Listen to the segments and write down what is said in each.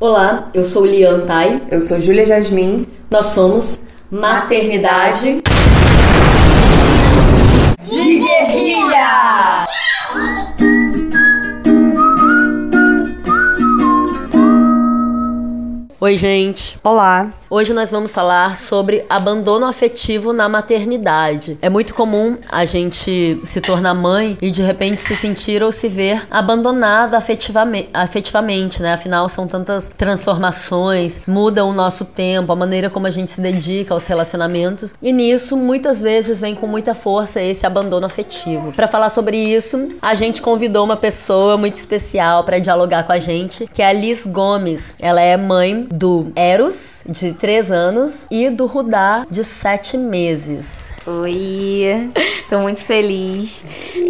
Olá, eu sou Lian Tai. Eu sou Júlia Jasmin. Nós somos Maternidade de Guerrilha! Oi, gente. Olá. Hoje nós vamos falar sobre abandono afetivo na maternidade. É muito comum a gente se tornar mãe e de repente se sentir ou se ver abandonada afetivamente, afetivamente, né? Afinal, são tantas transformações, muda o nosso tempo, a maneira como a gente se dedica aos relacionamentos e nisso muitas vezes vem com muita força esse abandono afetivo. Para falar sobre isso, a gente convidou uma pessoa muito especial para dialogar com a gente, que é a Liz Gomes. Ela é mãe do Eros, de três anos, e do Rudá, de sete meses. Oi, tô muito feliz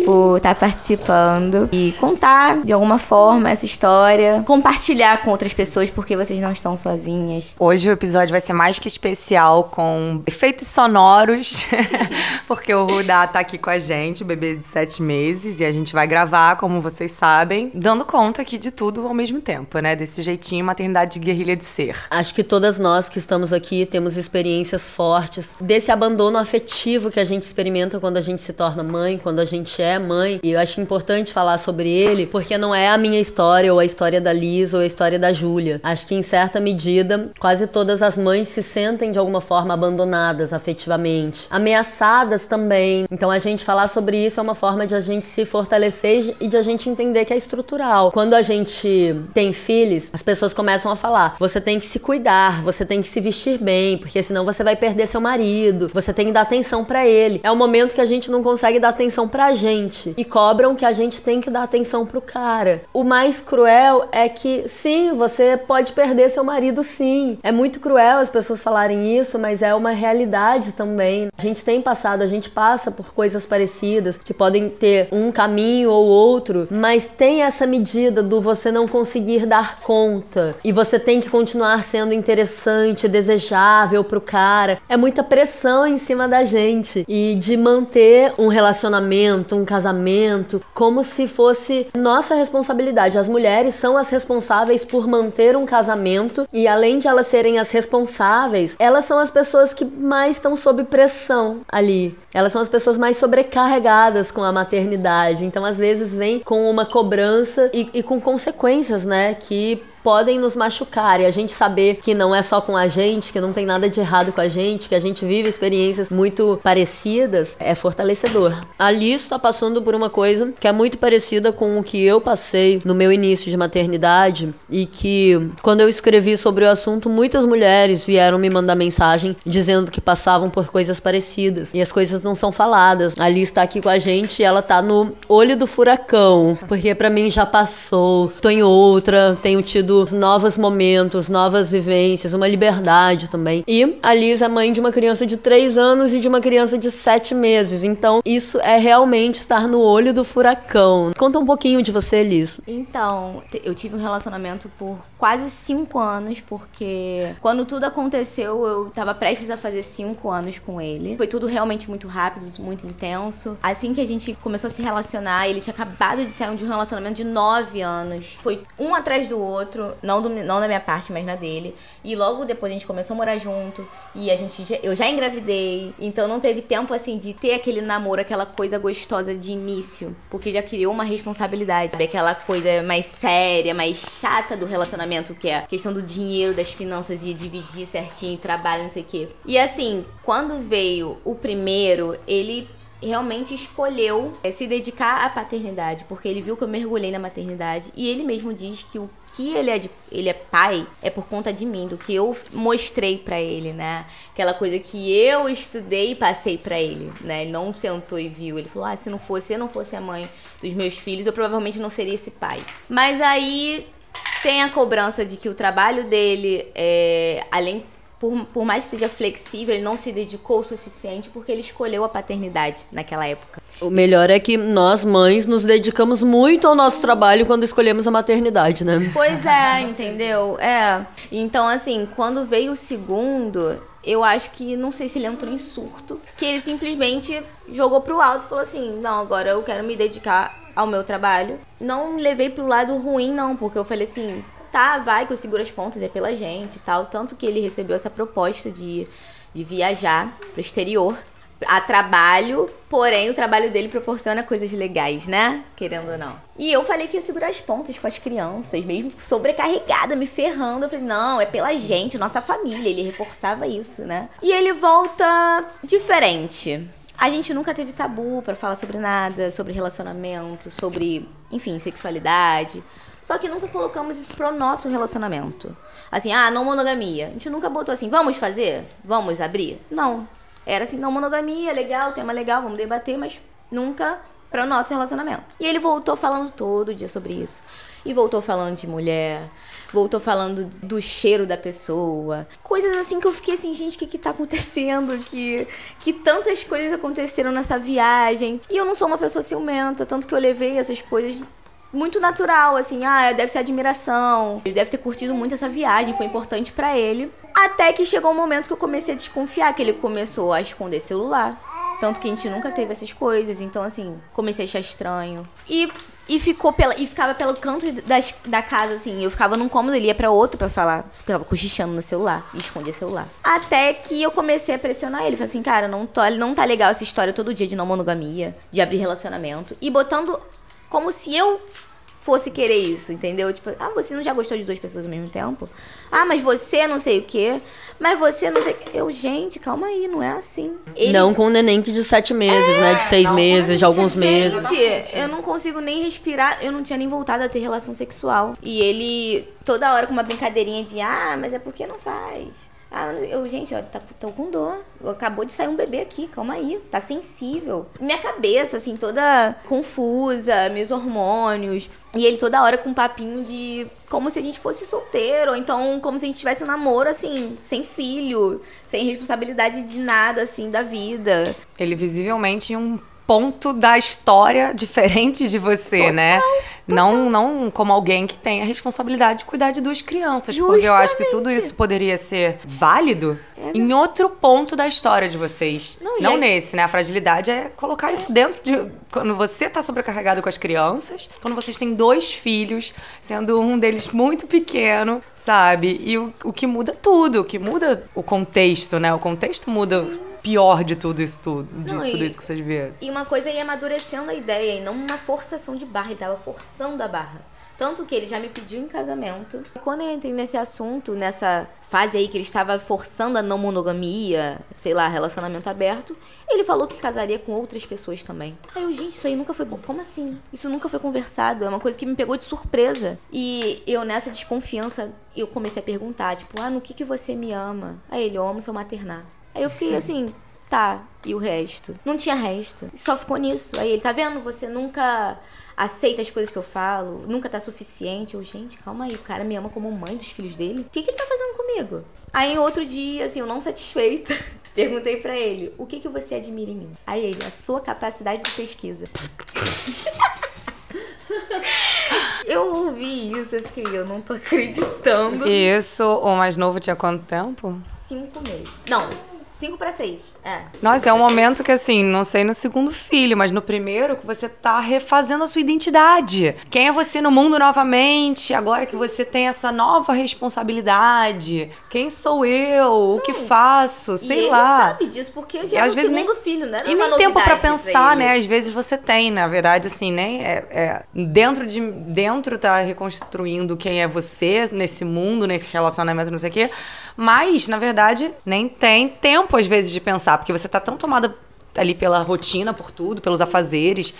por estar participando e contar de alguma forma essa história, compartilhar com outras pessoas porque vocês não estão sozinhas. Hoje o episódio vai ser mais que especial com efeitos sonoros, porque o Rudá tá aqui com a gente, o bebê de sete meses, e a gente vai gravar, como vocês sabem, dando conta aqui de tudo ao mesmo tempo, né? Desse jeitinho maternidade de guerrilha de ser. Acho que todas nós que estamos aqui temos experiências fortes desse abandono afetivo que a gente experimenta quando a gente se torna mãe, quando a gente é mãe. E eu acho importante falar sobre ele, porque não é a minha história ou a história da Liz ou a história da Júlia. Acho que em certa medida, quase todas as mães se sentem de alguma forma abandonadas afetivamente, ameaçadas também. Então a gente falar sobre isso é uma forma de a gente se fortalecer e de a gente entender que é estrutural. Quando a gente tem filhos, as pessoas começam a falar: você tem que se cuidar, você tem que se vestir bem, porque senão você vai perder seu marido, você tem que dar atenção para ele. É o momento que a gente não consegue dar atenção pra gente e cobram que a gente tem que dar atenção pro cara. O mais cruel é que sim, você pode perder seu marido sim. É muito cruel as pessoas falarem isso, mas é uma realidade também. A gente tem passado, a gente passa por coisas parecidas que podem ter um caminho ou outro, mas tem essa medida do você não conseguir dar conta e você tem que continuar sendo interessante, desejável pro cara. É muita pressão em cima da gente e de manter um relacionamento, um casamento, como se fosse nossa responsabilidade. As mulheres são as responsáveis por manter um casamento e além de elas serem as responsáveis, elas são as pessoas que mais estão sob pressão ali. Elas são as pessoas mais sobrecarregadas com a maternidade. Então, às vezes, vem com uma cobrança e, e com consequências, né? Que podem nos machucar e a gente saber que não é só com a gente, que não tem nada de errado com a gente, que a gente vive experiências muito parecidas, é fortalecedor. A Liz está passando por uma coisa que é muito parecida com o que eu passei no meu início de maternidade e que quando eu escrevi sobre o assunto, muitas mulheres vieram me mandar mensagem dizendo que passavam por coisas parecidas e as coisas não são faladas. A Liz está aqui com a gente e ela tá no olho do furacão, porque para mim já passou, tô em outra, tenho tido novos momentos, novas vivências, uma liberdade também. E a Liz é mãe de uma criança de 3 anos e de uma criança de 7 meses. Então, isso é realmente estar no olho do furacão. Conta um pouquinho de você, Liz. Então, eu tive um relacionamento por quase 5 anos, porque quando tudo aconteceu, eu tava prestes a fazer 5 anos com ele. Foi tudo realmente muito rápido, muito intenso. Assim que a gente começou a se relacionar, ele tinha acabado de sair de um relacionamento de 9 anos. Foi um atrás do outro não, do, não da minha parte, mas na dele. E logo depois a gente começou a morar junto. E a gente eu já engravidei. Então não teve tempo assim de ter aquele namoro, aquela coisa gostosa de início. Porque já criou uma responsabilidade. Sabe? Aquela coisa mais séria, mais chata do relacionamento, que é a questão do dinheiro, das finanças e dividir certinho, trabalho, não sei o quê. E assim, quando veio o primeiro, ele realmente escolheu é, se dedicar à paternidade, porque ele viu que eu mergulhei na maternidade e ele mesmo diz que o que ele é de, ele é pai é por conta de mim, do que eu mostrei para ele, né? Aquela coisa que eu estudei e passei para ele, né? Ele não sentou e viu, ele falou: "Ah, se não fosse, eu não fosse a mãe dos meus filhos, eu provavelmente não seria esse pai". Mas aí tem a cobrança de que o trabalho dele é além por, por mais que seja flexível, ele não se dedicou o suficiente porque ele escolheu a paternidade naquela época. O melhor é que nós, mães, nos dedicamos muito ao nosso trabalho quando escolhemos a maternidade, né? Pois é, entendeu? É. Então, assim, quando veio o segundo, eu acho que, não sei se ele entrou em surto, que ele simplesmente jogou pro alto e falou assim: não, agora eu quero me dedicar ao meu trabalho. Não levei pro lado ruim, não, porque eu falei assim: tá, vai que eu seguro as pontas, é pela gente e tal. Tanto que ele recebeu essa proposta de, de viajar pro exterior a trabalho, porém o trabalho dele proporciona coisas legais, né? Querendo ou não. E eu falei que ia segurar as pontas com as crianças, mesmo sobrecarregada, me ferrando. Eu falei, não, é pela gente, nossa família. Ele reforçava isso, né? E ele volta diferente. A gente nunca teve tabu para falar sobre nada, sobre relacionamento, sobre, enfim, sexualidade. Só que nunca colocamos isso pro nosso relacionamento. Assim, ah, não monogamia. A gente nunca botou assim, vamos fazer? Vamos abrir? Não. Era assim, não monogamia, legal, tema legal, vamos debater, mas nunca para o nosso relacionamento. E ele voltou falando todo dia sobre isso. E voltou falando de mulher, voltou falando do cheiro da pessoa. Coisas assim que eu fiquei assim, gente, o que que tá acontecendo? Que, que tantas coisas aconteceram nessa viagem. E eu não sou uma pessoa ciumenta, tanto que eu levei essas coisas muito natural, assim, ah, deve ser admiração. Ele deve ter curtido muito essa viagem, foi importante para ele. Até que chegou um momento que eu comecei a desconfiar, que ele começou a esconder celular. Tanto que a gente nunca teve essas coisas, então assim, comecei a achar estranho. E, e ficou pela. E ficava pelo canto das, da casa, assim. Eu ficava num cômodo, ele ia pra outro pra falar. Ficava cochichando no celular e escondia celular. Até que eu comecei a pressionar ele. Falei assim, cara, não, tô, não tá legal essa história todo dia de não monogamia, de abrir relacionamento. E botando como se eu fosse querer isso, entendeu? Tipo, ah, você não já gostou de duas pessoas ao mesmo tempo? Ah, mas você não sei o quê. Mas você não sei. Eu, gente, calma aí, não é assim. Ele... Não com um neném de sete meses, é, né? De seis meses, de alguns gente, meses. Gente, eu não consigo nem respirar. Eu não tinha nem voltado a ter relação sexual. E ele, toda hora com uma brincadeirinha de, ah, mas é porque não faz. Ah, eu, gente, ó, tá, tô com dor. Acabou de sair um bebê aqui, calma aí. Tá sensível. Minha cabeça, assim, toda confusa, meus hormônios. E ele toda hora com um papinho de como se a gente fosse solteiro, ou então como se a gente tivesse um namoro, assim, sem filho, sem responsabilidade de nada, assim, da vida. Ele visivelmente um ponto da história diferente de você, total, né? Total. Não, não como alguém que tem a responsabilidade de cuidar de duas crianças. Justamente. Porque eu acho que tudo isso poderia ser válido Exato. em outro ponto da história de vocês. Não, não é... nesse, né? A fragilidade é colocar é. isso dentro de. Quando você tá sobrecarregado com as crianças, quando vocês têm dois filhos, sendo um deles muito pequeno, sabe? E o, o que muda tudo, o que muda o contexto, né? O contexto muda. Sim pior de tudo isso tudo, de não, tudo e, isso que vocês viram. E uma coisa ia amadurecendo a ideia, e não uma forçação de barra, ele tava forçando a barra. Tanto que ele já me pediu em casamento. Quando eu entrei nesse assunto, nessa fase aí que ele estava forçando a não monogamia, sei lá, relacionamento aberto, ele falou que casaria com outras pessoas também. Aí eu, gente, isso aí nunca foi. Como assim? Isso nunca foi conversado. É uma coisa que me pegou de surpresa. E eu, nessa desconfiança, eu comecei a perguntar, tipo, ah, no que, que você me ama? Aí ele, eu amo seu maternar. Aí eu fiquei assim, tá, e o resto? Não tinha resto. Só ficou nisso. Aí ele, tá vendo? Você nunca aceita as coisas que eu falo, nunca tá suficiente. Eu, gente, calma aí, o cara me ama como mãe dos filhos dele. O que, que ele tá fazendo comigo? Aí, outro dia, assim, eu não satisfeita, perguntei para ele: o que, que você admira em mim? Aí ele, a sua capacidade de pesquisa. eu ouvi isso, eu fiquei, eu não tô acreditando. Isso, o mais novo tinha quanto tempo? Cinco meses. Não, 5 para 6. É. Nossa, é um momento que, assim, não sei no segundo filho, mas no primeiro que você tá refazendo a sua identidade. Quem é você no mundo novamente, agora Sim. que você tem essa nova responsabilidade? Quem sou eu? O que faço? Sei e lá. Ele sabe disso, porque já é o segundo nem, filho, né? Não e nem tempo para pensar, né? Às vezes você tem, na verdade, assim, né? É, é, dentro de dentro tá reconstruindo quem é você nesse mundo, nesse relacionamento, não sei o quê. Mas, na verdade, nem tem tempo, às vezes, de pensar, porque você tá tão tomada ali pela rotina, por tudo, pelos afazeres.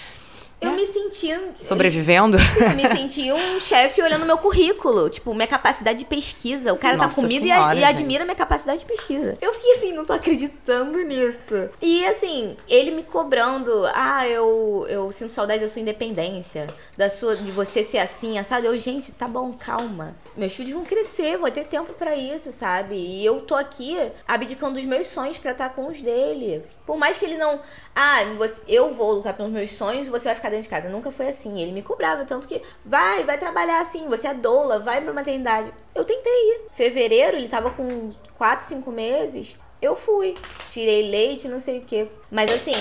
Eu é. me senti. Sobrevivendo? Sim, eu me senti um chefe olhando meu currículo. Tipo, minha capacidade de pesquisa. O cara tá Nossa tá comigo senhora, e, e admira minha capacidade de pesquisa. Eu fiquei assim, não tô acreditando nisso. E assim, ele me cobrando. Ah, eu, eu sinto saudade da sua independência. Da sua, de você ser assim, sabe? Eu, gente, tá bom, calma. Meus filhos vão crescer, vou ter tempo para isso, sabe? E eu tô aqui abdicando dos meus sonhos para estar com os dele. Por mais que ele não. Ah, eu vou lutar pelos meus sonhos você vai ficar dentro de casa. Nunca foi assim. Ele me cobrava. Tanto que, vai, vai trabalhar assim. Você é doula, vai pra maternidade. Eu tentei ir. Fevereiro, ele tava com 4, 5 meses. Eu fui. tirei leite, não sei o que. Mas assim,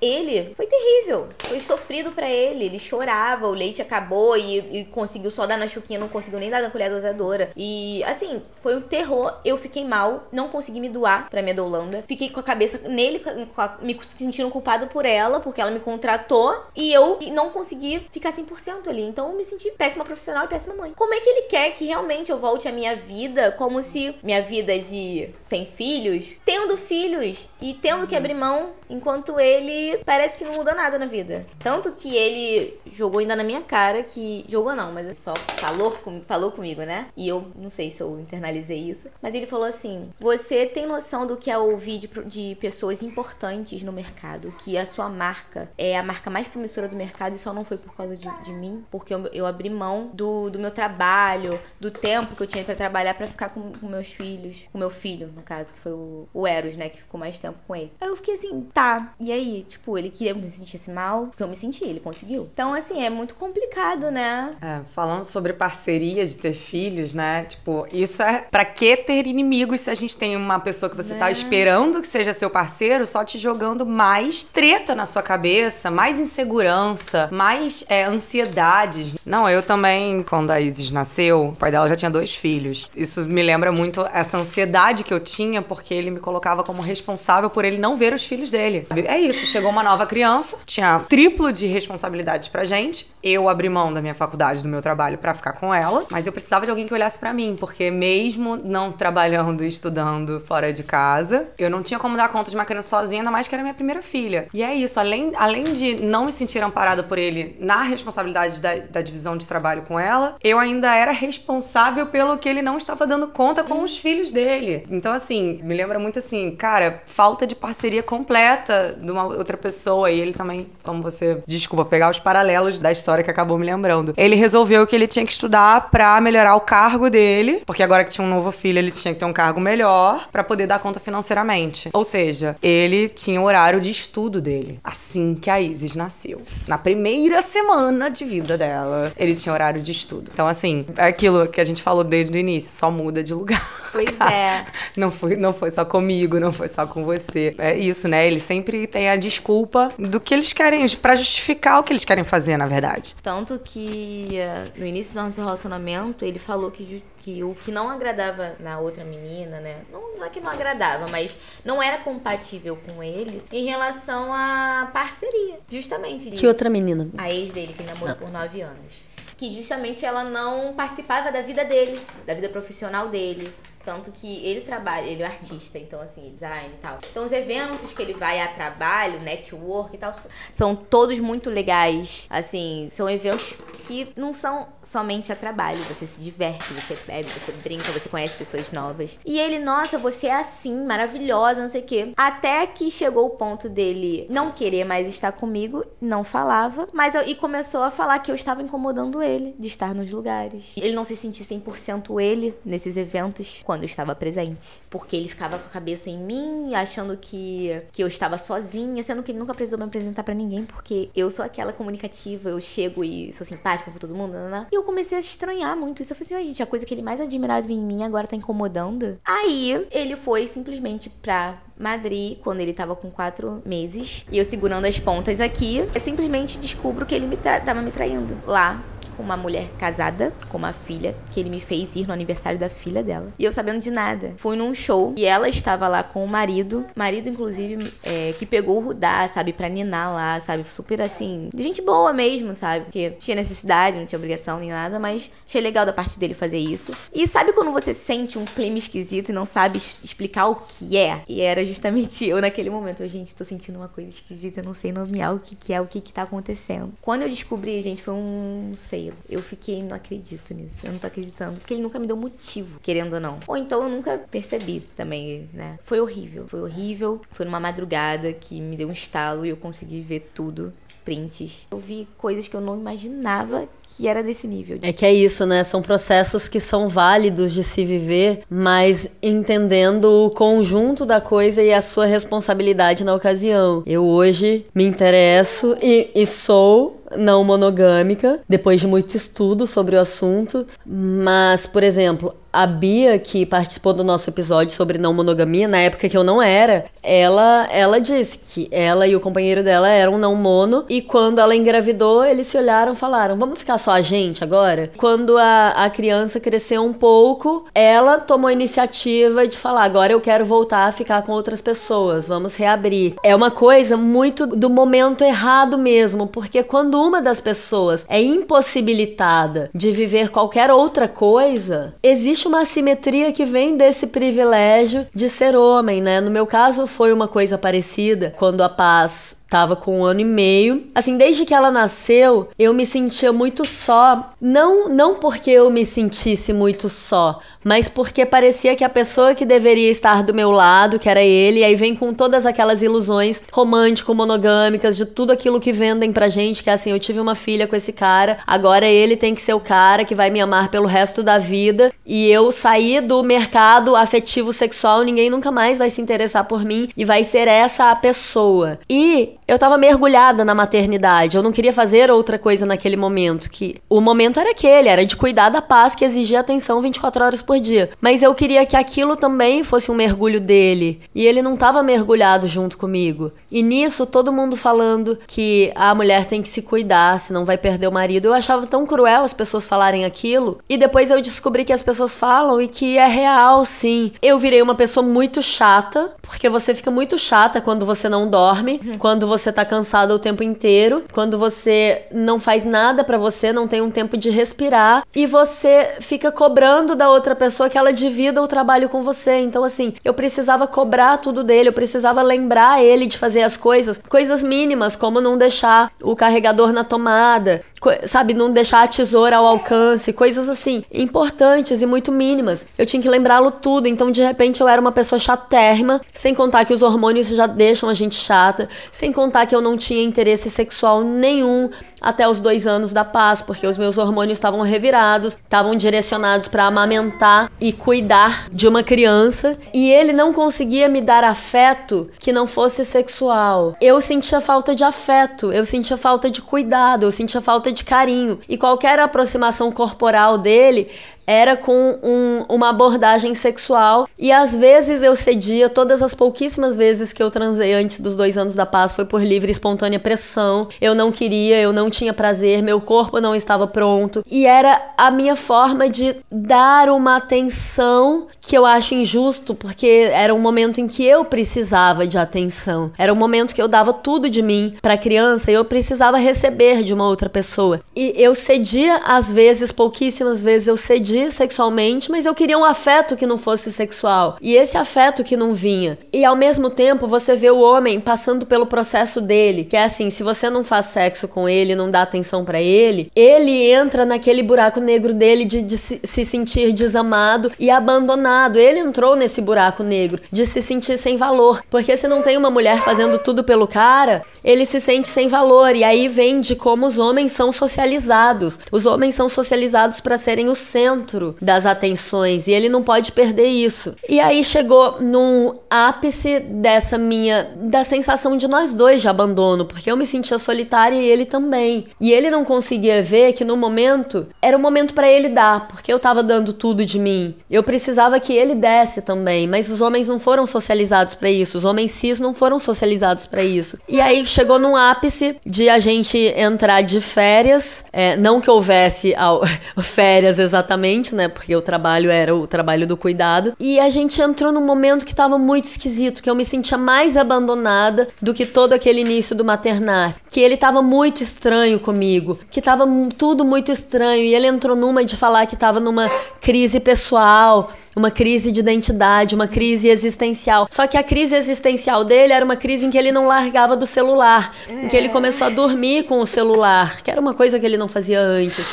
ele foi terrível. Foi sofrido para ele. Ele chorava, o leite acabou e, e, conseguiu só dar na chuquinha, não conseguiu nem dar na colher dosadora. E assim, foi um terror. Eu fiquei mal, não consegui me doar pra minha Dolanda. Fiquei com a cabeça nele, a, me sentindo culpado por ela, porque ela me contratou. E eu não consegui ficar 100% ali. Então eu me senti péssima profissional e péssima mãe. Como é que ele quer que realmente eu volte a minha vida como se minha vida de sem filhos, tendo filhos e tendo que abrir mão enquanto ele parece que não mudou nada na vida. Tanto que ele jogou ainda na minha cara que. Jogou não, mas é só falou, com, falou comigo, né? E eu não sei se eu internalizei isso. Mas ele falou assim: Você tem noção do que é ouvir de, de pessoas importantes no mercado? Que a sua marca é a marca mais promissora do mercado e só não foi por causa de, de mim? Porque eu, eu abri mão do, do meu trabalho, do tempo que eu tinha para trabalhar para ficar com, com meus filhos. Com meu filho, no caso, que foi o, o Eros, né? Que ficou mais tempo com ele. Aí eu fiquei assim, tá e aí? Tipo, ele queria que me sentisse mal, porque eu me senti, ele conseguiu. Então, assim, é muito complicado, né? É, falando sobre parceria de ter filhos, né? Tipo, isso é. Pra que ter inimigos se a gente tem uma pessoa que você tá né? tá esperando que seja seu parceiro, só te jogando mais treta na sua cabeça, mais insegurança, mais é, ansiedades. Não, eu também, quando a Isis nasceu, o pai dela já tinha dois filhos. Isso me lembra muito essa ansiedade que eu tinha, porque ele me colocava como responsável por ele não ver os filhos dele dele. É isso, chegou uma nova criança, tinha triplo de responsabilidades pra gente. Eu abri mão da minha faculdade, do meu trabalho para ficar com ela, mas eu precisava de alguém que olhasse para mim, porque mesmo não trabalhando e estudando fora de casa, eu não tinha como dar conta de uma criança sozinha, ainda mais que era minha primeira filha. E é isso, além, além de não me sentir amparada por ele na responsabilidade da, da divisão de trabalho com ela, eu ainda era responsável pelo que ele não estava dando conta com os filhos dele. Então, assim, me lembra muito assim, cara, falta de parceria completa de uma outra pessoa e ele também, como você, desculpa, pegar os paralelos da história que acabou me lembrando. Ele resolveu que ele tinha que estudar para melhorar o cargo dele, porque agora que tinha um novo filho, ele tinha que ter um cargo melhor para poder dar conta financeiramente. Ou seja, ele tinha o horário de estudo dele. Assim que a Isis nasceu. Na primeira semana de vida dela, ele tinha horário de estudo. Então, assim, é aquilo que a gente falou desde o início, só muda de lugar. Pois cara. é. Não foi, não foi só comigo, não foi só com você. É isso, né? Ele sempre tem a desculpa do que eles querem, para justificar o que eles querem fazer, na verdade. Tanto que eh, no início do nosso relacionamento, ele falou que, que o que não agradava na outra menina, né? Não, não é que não agradava, mas não era compatível com ele em relação à parceria, justamente. Que outra menina? A ex dele, que namorou por nove anos que justamente ela não participava da vida dele, da vida profissional dele. Tanto que ele trabalha, ele é artista, então assim, design e tal. Então os eventos que ele vai a trabalho, network e tal, são todos muito legais. Assim, são eventos que não são somente a trabalho. Você se diverte, você bebe, você brinca, você conhece pessoas novas. E ele, nossa, você é assim, maravilhosa, não sei o quê. Até que chegou o ponto dele não querer mais estar comigo, não falava, mas eu, e começou a falar que eu estava incomodando ele de estar nos lugares. Ele não se sentia 100% ele nesses eventos. Quando quando eu estava presente. Porque ele ficava com a cabeça em mim, achando que, que eu estava sozinha, sendo que ele nunca precisou me apresentar para ninguém, porque eu sou aquela comunicativa, eu chego e sou simpática com todo mundo, né, né? E eu comecei a estranhar muito isso. Eu falei assim, gente, a coisa que ele mais admirava em mim agora tá incomodando. Aí ele foi simplesmente pra Madrid, quando ele tava com quatro meses. E eu segurando as pontas aqui, eu simplesmente descubro que ele me tava me traindo lá com uma mulher casada, com uma filha, que ele me fez ir no aniversário da filha dela. E eu sabendo de nada. Fui num show e ela estava lá com o marido. Marido, inclusive, é, que pegou o Rudá, sabe, pra ninar lá, sabe? Super assim, gente boa mesmo, sabe? Porque tinha necessidade, não tinha obrigação nem nada, mas achei legal da parte dele fazer isso. E sabe quando você sente um clima esquisito e não sabe explicar o que é? E era justamente eu naquele momento. Eu, gente, tô sentindo uma coisa esquisita, não sei nomear o que, que é, o que, que tá acontecendo. Quando eu descobri, gente, foi um, não sei, eu fiquei, não acredito nisso. Eu não tô acreditando. Porque ele nunca me deu motivo, querendo ou não. Ou então eu nunca percebi também, né? Foi horrível. Foi horrível. Foi numa madrugada que me deu um estalo e eu consegui ver tudo prints. Eu vi coisas que eu não imaginava que era desse nível. É que é isso, né? São processos que são válidos de se viver, mas entendendo o conjunto da coisa e a sua responsabilidade na ocasião. Eu hoje me interesso e, e sou não monogâmica, depois de muito estudo sobre o assunto. Mas, por exemplo, a Bia, que participou do nosso episódio sobre não monogamia, na época que eu não era, ela, ela disse que ela e o companheiro dela eram não mono, e quando ela engravidou, eles se olharam e falaram: vamos ficar só a gente agora? Quando a, a criança cresceu um pouco, ela tomou a iniciativa de falar: agora eu quero voltar a ficar com outras pessoas, vamos reabrir. É uma coisa muito do momento errado mesmo, porque quando uma das pessoas é impossibilitada de viver qualquer outra coisa, existe uma assimetria que vem desse privilégio de ser homem, né? No meu caso foi uma coisa parecida quando a paz Tava com um ano e meio. Assim, desde que ela nasceu, eu me sentia muito só. Não, não porque eu me sentisse muito só, mas porque parecia que a pessoa que deveria estar do meu lado, que era ele, aí vem com todas aquelas ilusões romântico-monogâmicas de tudo aquilo que vendem pra gente, que é assim, eu tive uma filha com esse cara, agora ele tem que ser o cara que vai me amar pelo resto da vida, e eu saí do mercado afetivo sexual, ninguém nunca mais vai se interessar por mim e vai ser essa a pessoa. E eu tava mergulhada na maternidade. Eu não queria fazer outra coisa naquele momento. Que o momento era aquele, era de cuidar da paz que exigia atenção 24 horas por dia. Mas eu queria que aquilo também fosse um mergulho dele. E ele não tava mergulhado junto comigo. E nisso, todo mundo falando que a mulher tem que se cuidar, senão vai perder o marido. Eu achava tão cruel as pessoas falarem aquilo. E depois eu descobri que as pessoas falam e que é real, sim. Eu virei uma pessoa muito chata, porque você fica muito chata quando você não dorme, quando você tá cansado o tempo inteiro, quando você não faz nada para você, não tem um tempo de respirar e você fica cobrando da outra pessoa que ela divida o trabalho com você. Então, assim, eu precisava cobrar tudo dele, eu precisava lembrar ele de fazer as coisas, coisas mínimas, como não deixar o carregador na tomada, sabe, não deixar a tesoura ao alcance, coisas assim, importantes e muito mínimas. Eu tinha que lembrá-lo tudo, então de repente eu era uma pessoa chatérrima, sem contar que os hormônios já deixam a gente chata, sem contar que eu não tinha interesse sexual nenhum até os dois anos da paz, porque os meus hormônios estavam revirados, estavam direcionados para amamentar e cuidar de uma criança, e ele não conseguia me dar afeto que não fosse sexual. Eu sentia falta de afeto, eu sentia falta de cuidado, eu sentia falta de carinho, e qualquer aproximação corporal dele era com um, uma abordagem sexual e às vezes eu cedia, todas as pouquíssimas vezes que eu transei antes dos dois anos da paz foi por livre e espontânea pressão. Eu não queria, eu não tinha prazer, meu corpo não estava pronto e era a minha forma de dar uma atenção que eu acho injusto porque era um momento em que eu precisava de atenção. Era um momento que eu dava tudo de mim para criança e eu precisava receber de uma outra pessoa. E eu cedia às vezes, pouquíssimas vezes eu cedia sexualmente, mas eu queria um afeto que não fosse sexual. E esse afeto que não vinha. E ao mesmo tempo, você vê o homem passando pelo processo dele, que é assim, se você não faz sexo com ele, não dá atenção para ele, ele entra naquele buraco negro dele de, de se, se sentir desamado e abandonado. Ele entrou nesse buraco negro de se sentir sem valor, porque se não tem uma mulher fazendo tudo pelo cara, ele se sente sem valor. E aí vem de como os homens são socializados. Os homens são socializados para serem o centro centro das atenções e ele não pode perder isso. E aí chegou num ápice dessa minha da sensação de nós dois de abandono, porque eu me sentia solitária e ele também. E ele não conseguia ver que no momento era o momento para ele dar, porque eu tava dando tudo de mim. Eu precisava que ele desse também, mas os homens não foram socializados para isso, os homens cis não foram socializados para isso. E aí chegou num ápice de a gente entrar de férias, é, não que houvesse ao, férias exatamente né? Porque o trabalho era o trabalho do cuidado. E a gente entrou num momento que tava muito esquisito, que eu me sentia mais abandonada do que todo aquele início do maternar. Que ele tava muito estranho comigo, que tava tudo muito estranho. E ele entrou numa de falar que tava numa crise pessoal, uma crise de identidade, uma crise existencial. Só que a crise existencial dele era uma crise em que ele não largava do celular, em que ele começou a dormir com o celular, que era uma coisa que ele não fazia antes.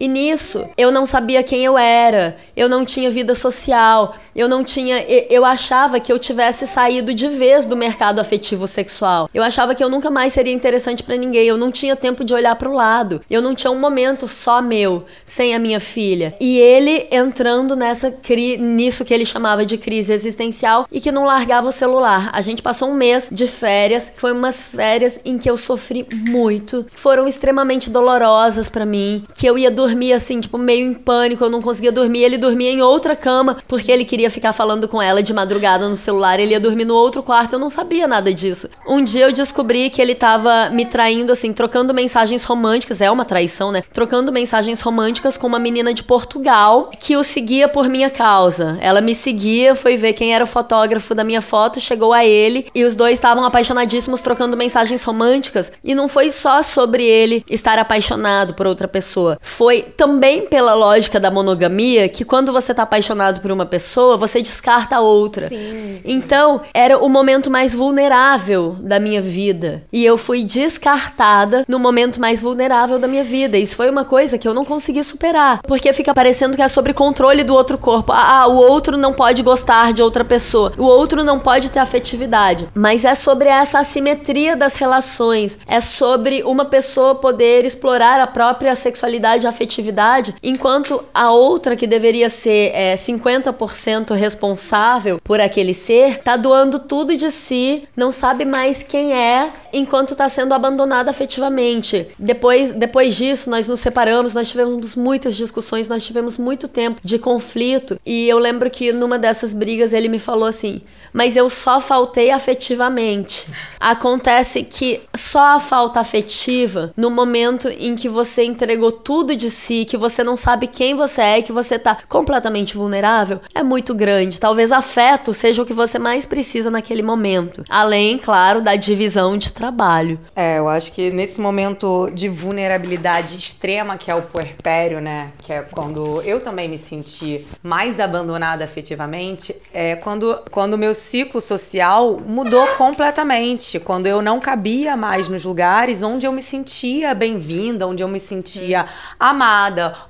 E nisso, eu não sabia quem eu era, eu não tinha vida social, eu não tinha. Eu achava que eu tivesse saído de vez do mercado afetivo sexual. Eu achava que eu nunca mais seria interessante para ninguém, eu não tinha tempo de olhar para o lado, eu não tinha um momento só meu, sem a minha filha. E ele entrando nessa cri nisso que ele chamava de crise existencial e que não largava o celular. A gente passou um mês de férias, foi umas férias em que eu sofri muito, foram extremamente dolorosas para mim, que eu ia dormir assim, tipo, meio em pânico, eu não conseguia dormir, ele dormia em outra cama porque ele queria ficar falando com ela de madrugada no celular, ele ia dormir no outro quarto, eu não sabia nada disso. Um dia eu descobri que ele tava me traindo assim, trocando mensagens românticas, é uma traição, né? Trocando mensagens românticas com uma menina de Portugal que o seguia por minha causa. Ela me seguia, foi ver quem era o fotógrafo da minha foto, chegou a ele e os dois estavam apaixonadíssimos trocando mensagens românticas. E não foi só sobre ele estar apaixonado por outra pessoa. Foi também pela lógica da monogamia que quando você tá apaixonado por uma pessoa, você descarta a outra. Sim. Então, era o momento mais vulnerável da minha vida. E eu fui descartada no momento mais vulnerável da minha vida. Isso foi uma coisa que eu não consegui superar. Porque fica parecendo que é sobre controle do outro corpo. Ah, o outro não pode gostar de outra pessoa. O outro não pode ter afetividade. Mas é sobre essa assimetria das relações. É sobre uma pessoa poder explorar a própria sexualidade e afetividade, enquanto a outra, que deveria ser é, 50% responsável por aquele ser, tá doando tudo de si, não sabe mais quem é, enquanto tá sendo abandonada afetivamente. Depois, depois disso, nós nos separamos, nós tivemos muitas discussões, nós tivemos muito tempo de conflito. E eu lembro que numa dessas brigas ele me falou assim: Mas eu só faltei afetivamente. Acontece que só a falta afetiva, no momento em que você entregou tudo de si, que você não sabe quem você é, que você tá completamente vulnerável, é muito grande. Talvez afeto seja o que você mais precisa naquele momento. Além, claro, da divisão de trabalho. É, eu acho que nesse momento de vulnerabilidade extrema, que é o puerpério, né? Que é quando eu também me senti mais abandonada afetivamente, é quando quando o meu ciclo social mudou completamente. Quando eu não cabia mais nos lugares onde eu me sentia bem-vinda, onde eu me sentia amada,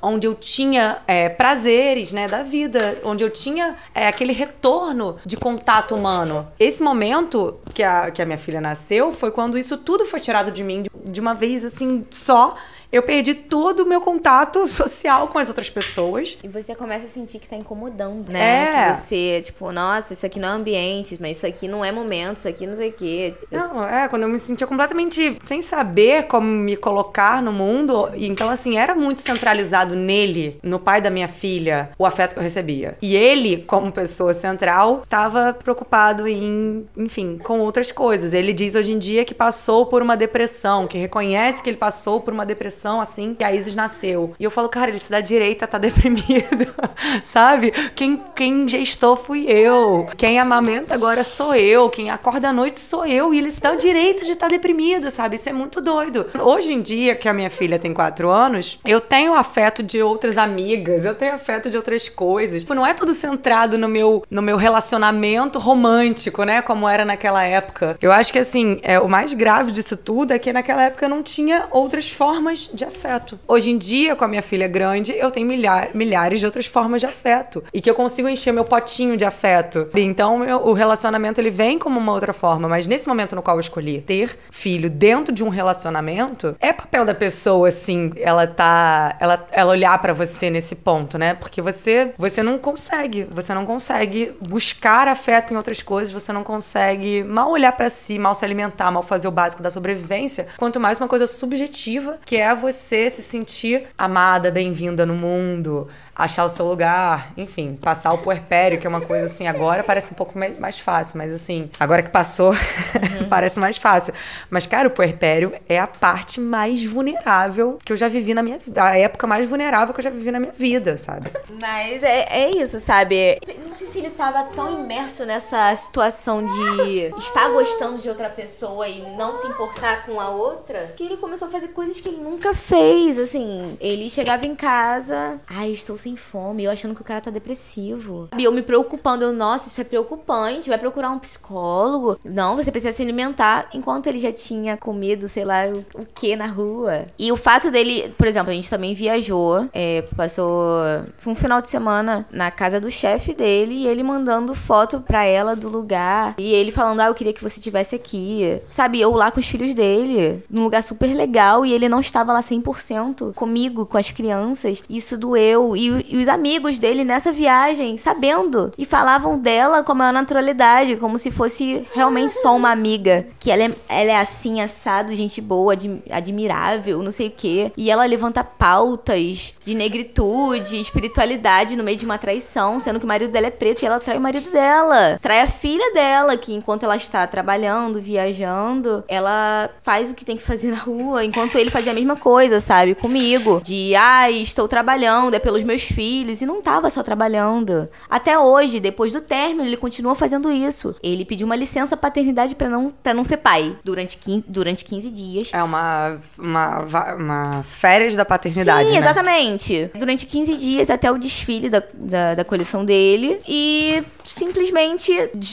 onde eu tinha é, prazeres, né, da vida, onde eu tinha é, aquele retorno de contato humano. Esse momento que a, que a minha filha nasceu foi quando isso tudo foi tirado de mim de, de uma vez assim só eu perdi todo o meu contato social com as outras pessoas. E você começa a sentir que tá incomodando, né? É. Que você, tipo, nossa, isso aqui não é ambiente, mas isso aqui não é momento, isso aqui não sei o quê. Eu- Não, é, quando eu me sentia completamente sem saber como me colocar no mundo. E Então, assim, era muito centralizado nele, no pai da minha filha, o afeto que eu recebia. E ele, como pessoa central, tava preocupado em, enfim, com outras coisas. Ele diz hoje em dia que passou por uma depressão, que reconhece que ele passou por uma depressão assim que a Isis nasceu. E eu falo, cara, ele se dá direito a estar deprimido, sabe? Quem, quem gestou fui eu. Quem amamenta agora sou eu. Quem acorda à noite sou eu. E ele se dá o direito de estar deprimido, sabe? Isso é muito doido. Hoje em dia, que a minha filha tem quatro anos, eu tenho afeto de outras amigas, eu tenho afeto de outras coisas. Tipo, não é tudo centrado no meu, no meu relacionamento romântico, né? Como era naquela época. Eu acho que, assim, é, o mais grave disso tudo é que naquela época não tinha outras formas de afeto. Hoje em dia, com a minha filha grande, eu tenho milhar, milhares de outras formas de afeto. E que eu consigo encher meu potinho de afeto. Então, o relacionamento, ele vem como uma outra forma. Mas nesse momento no qual eu escolhi ter filho dentro de um relacionamento, é papel da pessoa, assim, ela tá... Ela, ela olhar pra você nesse ponto, né? Porque você, você não consegue. Você não consegue buscar afeto em outras coisas. Você não consegue mal olhar pra si, mal se alimentar, mal fazer o básico da sobrevivência. Quanto mais uma coisa subjetiva, que é você se sentir amada, bem-vinda no mundo, achar o seu lugar, enfim, passar o puerpério, que é uma coisa assim, agora parece um pouco mais fácil, mas assim, agora que passou, parece mais fácil. Mas, cara, o puerpério é a parte mais vulnerável que eu já vivi na minha vida, a época mais vulnerável que eu já vivi na minha vida, sabe? Mas é, é isso, sabe? Não sei se ele tava tão imerso nessa situação de estar gostando de outra pessoa e não se importar com a outra, que ele começou a fazer coisas que ele nunca fez. Assim, ele chegava em casa, ai, estou sem fome, eu achando que o cara tá depressivo. E eu me preocupando, eu, nossa, isso é preocupante, vai procurar um psicólogo. Não, você precisa se alimentar. Enquanto ele já tinha comido, sei lá, o, o que na rua. E o fato dele, por exemplo, a gente também viajou, é, passou um final de semana na casa do chefe dele e ele mandando foto pra ela do lugar. E ele falando, ah, eu queria que você tivesse aqui. Sabe, eu lá com os filhos dele, num lugar super legal e ele não estava lá 100% comigo, com as crianças. Isso doeu. E, e os amigos dele nessa viagem, sabendo. E falavam dela com a maior naturalidade, como se fosse realmente só uma amiga. Que ela é, ela é assim, assado, gente boa, ad, admirável, não sei o quê. E ela levanta pautas de negritude, espiritualidade no meio de uma traição, sendo que o marido dela é preto e ela trai o marido dela. Trai a filha dela, que enquanto ela está trabalhando, viajando, ela faz o que tem que fazer na rua, enquanto ele fazia a mesma coisa, sabe? Comigo. De, ai, ah, estou trabalhando, é pelos meus filhos. E não tava só trabalhando. Até hoje, depois do término, ele continua fazendo isso. Ele pediu uma licença paternidade para não, pra não ser pai durante 15, durante 15 dias. É uma, uma, uma férias da paternidade. Sim, né? exatamente. Durante 15 dias até o desfile da, da, da coleção dele. E simplesmente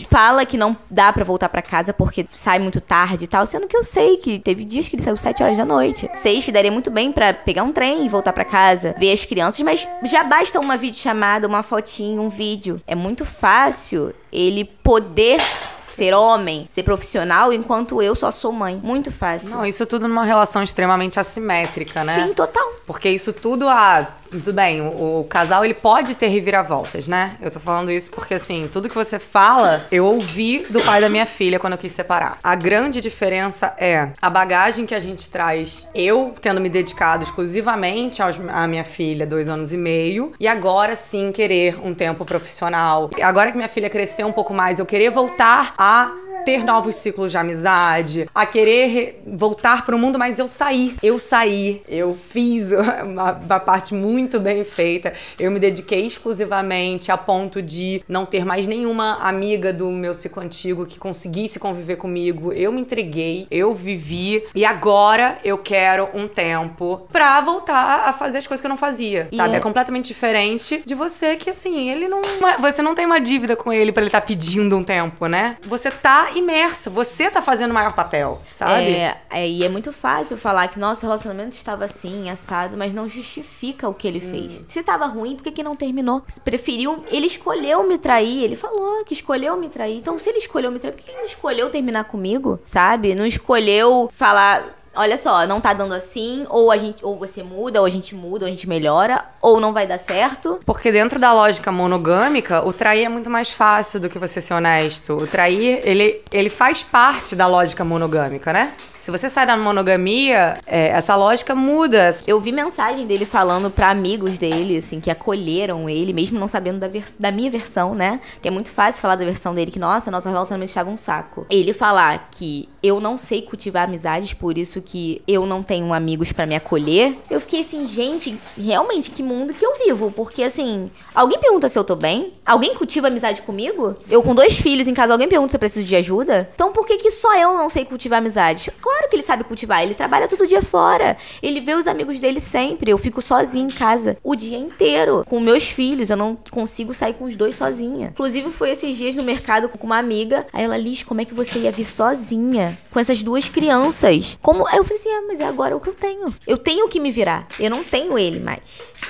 fala que não dá para voltar para casa porque sai muito tarde e tal, sendo que eu sei que teve dias que ele saiu 7 horas da noite. Sei que daria muito bem para pegar um trem e voltar para casa, ver as crianças, mas já basta uma videochamada, uma fotinho, um vídeo. É muito fácil ele poder ser homem, ser profissional, enquanto eu só sou mãe. Muito fácil. Não, isso tudo numa relação extremamente assimétrica, né? Sim, total. Porque isso tudo a tudo bem, o, o, casal ele pode ter reviravoltas, né? Eu tô falando isso porque assim, tudo que você fala, eu ouvi do pai da minha filha quando eu quis separar. A grande diferença é a bagagem que a gente traz, eu tendo me dedicado exclusivamente aos, à minha filha, dois anos e meio, e agora sim querer um tempo profissional. Agora que minha filha cresceu um pouco mais, eu querer voltar a ter novos ciclos de amizade, a querer voltar para o mundo, mas eu saí. Eu saí. Eu fiz uma, uma, parte muito bem feita. Eu me dediquei exclusivamente a ponto de não ter mais nenhuma amiga do meu ciclo antigo que conseguisse conviver comigo. Eu me entreguei, eu vivi e agora eu quero um tempo pra voltar a fazer as coisas que eu não fazia. E sabe? É... é completamente diferente de você que assim, ele não. Você não tem uma dívida com ele para ele estar tá pedindo um tempo, né? Você tá imersa. Você tá fazendo o maior papel, sabe? É, é, e é muito fácil falar que nosso relacionamento estava assim, assado, mas não justifica o que ele hum. fez. Se tava ruim, por que, que não terminou? Preferiu. Ele escolheu me trair. Ele falou que escolheu me trair. Então, se ele escolheu me trair, por que ele não escolheu terminar comigo? Sabe? Não escolheu falar olha só, não tá dando assim, ou a gente, ou você muda, ou a gente muda, ou a gente melhora, ou não vai dar certo. Porque dentro da lógica monogâmica, o trair é muito mais fácil do que você ser honesto. O trair, ele, ele faz parte da lógica monogâmica, né? Se você sai da monogamia, é, essa lógica muda. Eu vi mensagem dele falando para amigos dele, assim, que acolheram ele, mesmo não sabendo da, da minha versão, né? Que é muito fácil falar da versão dele, que, nossa, nosso relacionamento estava um saco. Ele falar que eu não sei cultivar amizades, por isso que eu não tenho amigos para me acolher. Eu fiquei assim, gente, realmente, que mundo que eu vivo? Porque, assim, alguém pergunta se eu tô bem? Alguém cultiva amizade comigo? Eu com dois filhos em casa, alguém pergunta se eu preciso de ajuda? Então por que que só eu não sei cultivar amizade? Claro que ele sabe cultivar, ele trabalha todo dia fora. Ele vê os amigos dele sempre. Eu fico sozinha em casa o dia inteiro com meus filhos. Eu não consigo sair com os dois sozinha. Inclusive, foi esses dias no mercado com uma amiga. Aí ela, Liz, como é que você ia vir sozinha com essas duas crianças? Como? Aí eu falei assim, ah, mas é agora o que eu tenho. Eu tenho que me virar. Eu não tenho ele mais.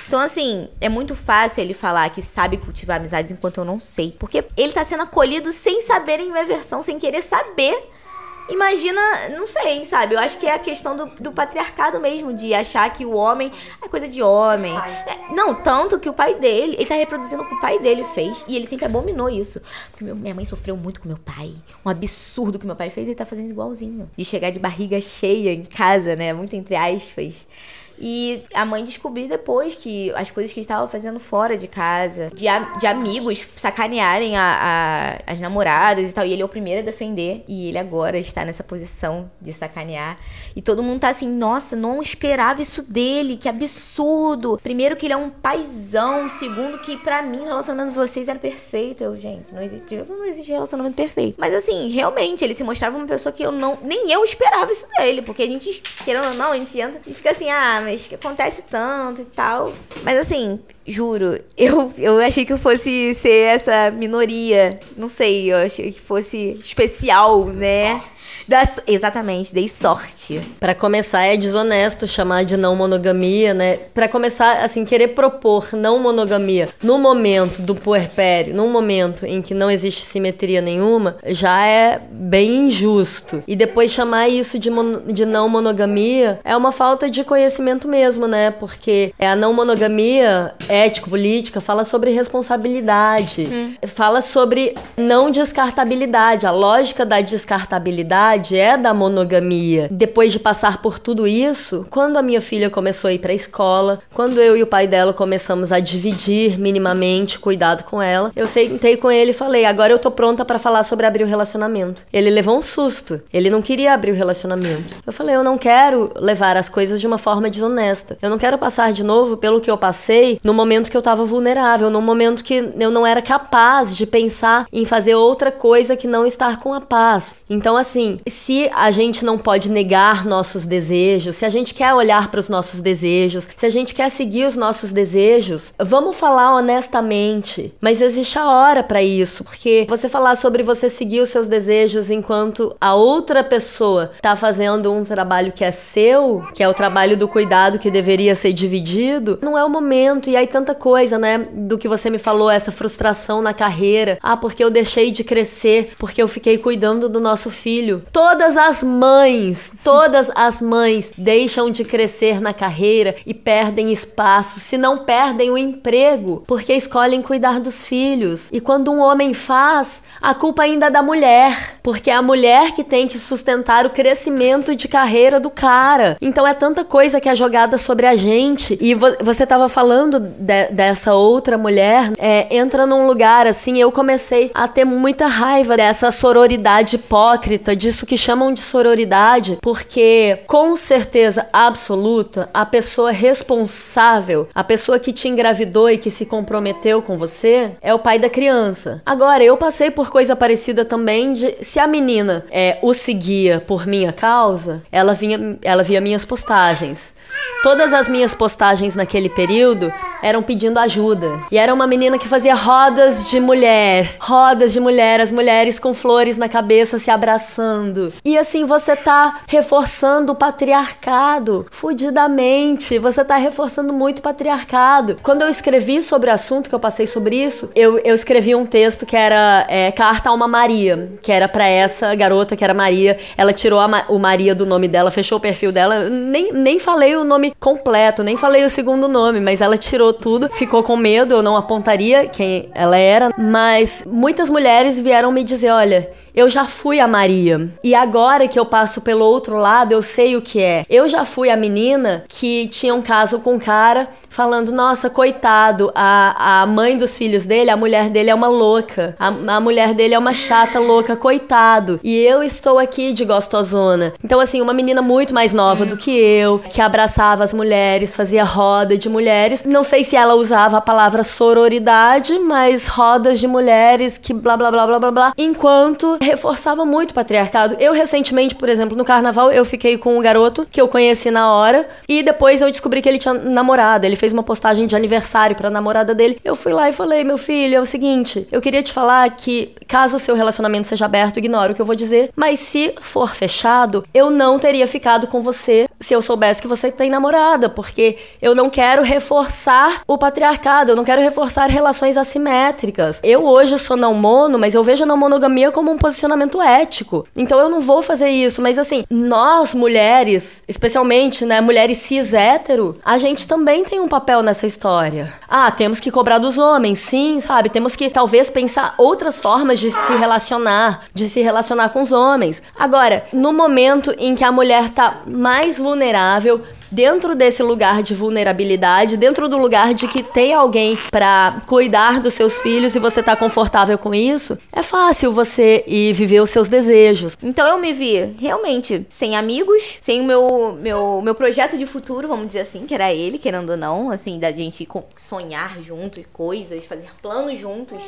Então, assim, é muito fácil ele falar que sabe cultivar amizades enquanto eu não sei. Porque ele tá sendo acolhido sem saber em minha versão, sem querer saber Imagina, não sei, sabe? Eu acho que é a questão do, do patriarcado mesmo, de achar que o homem é coisa de homem. É, não, tanto que o pai dele, ele tá reproduzindo o que o pai dele fez. E ele sempre abominou isso. Porque meu, minha mãe sofreu muito com meu pai. Um absurdo que meu pai fez, ele tá fazendo igualzinho. De chegar de barriga cheia em casa, né? Muito entre aspas E a mãe descobriu depois que as coisas que ele estava fazendo fora de casa, de, a, de amigos sacanearem a, a, as namoradas e tal. E ele é o primeiro a defender. E ele agora está nessa posição de sacanear. E todo mundo tá assim, nossa, não esperava isso dele, que absurdo. Primeiro que ele é um paizão, segundo que para mim o relacionamento de vocês era perfeito. Eu, gente, não existe, primeiro não existe relacionamento perfeito. Mas assim, realmente, ele se mostrava uma pessoa que eu não, nem eu esperava isso dele, porque a gente, querendo ou não, a gente entra e fica assim, ah, mas que acontece tanto e tal. Mas assim, juro, eu, eu achei que eu fosse ser essa minoria. Não sei, eu achei que fosse especial, né? Das, exatamente, dei sorte. Para começar, é desonesto chamar de não monogamia, né? Para começar, assim, querer propor não monogamia no momento do puerpério, num momento em que não existe simetria nenhuma, já é bem injusto. E depois chamar isso de, de não monogamia é uma falta de conhecimento mesmo, né? Porque a não monogamia ético-política fala sobre responsabilidade, hum. fala sobre não descartabilidade. A lógica da descartabilidade é da monogamia. Depois de passar por tudo isso, quando a minha filha começou a ir para a escola, quando eu e o pai dela começamos a dividir minimamente cuidado com ela, eu sentei com ele e falei: agora eu tô pronta para falar sobre abrir o relacionamento. Ele levou um susto. Ele não queria abrir o relacionamento. Eu falei: eu não quero levar as coisas de uma forma desonesta. Eu não quero passar de novo pelo que eu passei no momento que eu tava vulnerável, no momento que eu não era capaz de pensar em fazer outra coisa que não estar com a paz. Então, assim, se a gente não pode negar nossos desejos, se a gente quer olhar para os nossos desejos, se a gente quer seguir os nossos desejos, vamos falar honestamente. Mas existe a hora para isso, porque você falar sobre você seguir os seus desejos enquanto a outra pessoa tá fazendo um trabalho que é seu, que é o trabalho do cuidado que deveria ser dividido, não é o momento. E aí tanta coisa, né, do que você me falou, essa frustração na carreira. Ah, porque eu deixei de crescer, porque eu fiquei cuidando do nosso filho. Todas as mães, todas as mães deixam de crescer na carreira e perdem espaço, se não perdem o emprego, porque escolhem cuidar dos filhos. E quando um homem faz, a culpa ainda é da mulher, porque é a mulher que tem que sustentar o crescimento de carreira do cara. Então é tanta coisa que é jogada sobre a gente. E vo você estava falando de, dessa outra mulher é, entra num lugar assim. Eu comecei a ter muita raiva dessa sororidade hipócrita, disso que chamam de sororidade, porque com certeza absoluta, a pessoa responsável, a pessoa que te engravidou e que se comprometeu com você, é o pai da criança. Agora, eu passei por coisa parecida também de se a menina é, o seguia por minha causa, ela vinha, ela via minhas postagens. Todas as minhas postagens naquele período eram pedindo ajuda. E era uma menina que fazia rodas de mulher, rodas de mulher, as mulheres com flores na cabeça se abraçando. E assim você tá reforçando o patriarcado fudidamente. Você tá reforçando muito o patriarcado. Quando eu escrevi sobre o assunto, que eu passei sobre isso, eu, eu escrevi um texto que era é, Carta a uma Maria, que era para essa garota que era Maria. Ela tirou a, o Maria do nome dela, fechou o perfil dela. Nem, nem falei o nome completo, nem falei o segundo nome, mas ela tirou tudo, ficou com medo, eu não apontaria quem ela era, mas muitas mulheres vieram me dizer: olha, eu já fui a Maria. E agora que eu passo pelo outro lado, eu sei o que é. Eu já fui a menina que tinha um caso com um cara falando: nossa, coitado, a, a mãe dos filhos dele, a mulher dele é uma louca. A, a mulher dele é uma chata louca, coitado. E eu estou aqui de gostosona. Então, assim, uma menina muito mais nova do que eu, que abraçava as mulheres, fazia roda de mulheres. Não sei se ela usava a palavra sororidade, mas rodas de mulheres que blá blá blá blá blá blá. Enquanto reforçava muito o patriarcado. Eu, recentemente, por exemplo, no carnaval, eu fiquei com um garoto que eu conheci na hora e depois eu descobri que ele tinha namorada. Ele fez uma postagem de aniversário pra namorada dele. Eu fui lá e falei: meu filho, é o seguinte, eu queria te falar que caso o seu relacionamento seja aberto, ignora o que eu vou dizer, mas se for fechado, eu não teria ficado com você se eu soubesse que você tem namorada, porque eu não quero reforçar o patriarcado, eu não quero reforçar relações assimétricas. Eu hoje sou não mono, mas eu vejo a não monogamia como um posicionamento ético. Então eu não vou fazer isso, mas assim, nós mulheres, especialmente, né, mulheres cis hétero, a gente também tem um papel nessa história. Ah, temos que cobrar dos homens, sim, sabe? Temos que talvez pensar outras formas de se relacionar, de se relacionar com os homens. Agora, no momento em que a mulher tá mais vulnerável, dentro desse lugar de vulnerabilidade, dentro do lugar de que tem alguém para cuidar dos seus filhos e você tá confortável com isso, é fácil você ir viver os seus desejos. Então eu me vi realmente sem amigos, sem o meu, meu, meu projeto de futuro, vamos dizer assim, que era ele, querendo ou não, assim, da gente sonhar juntos coisas, fazer planos juntos.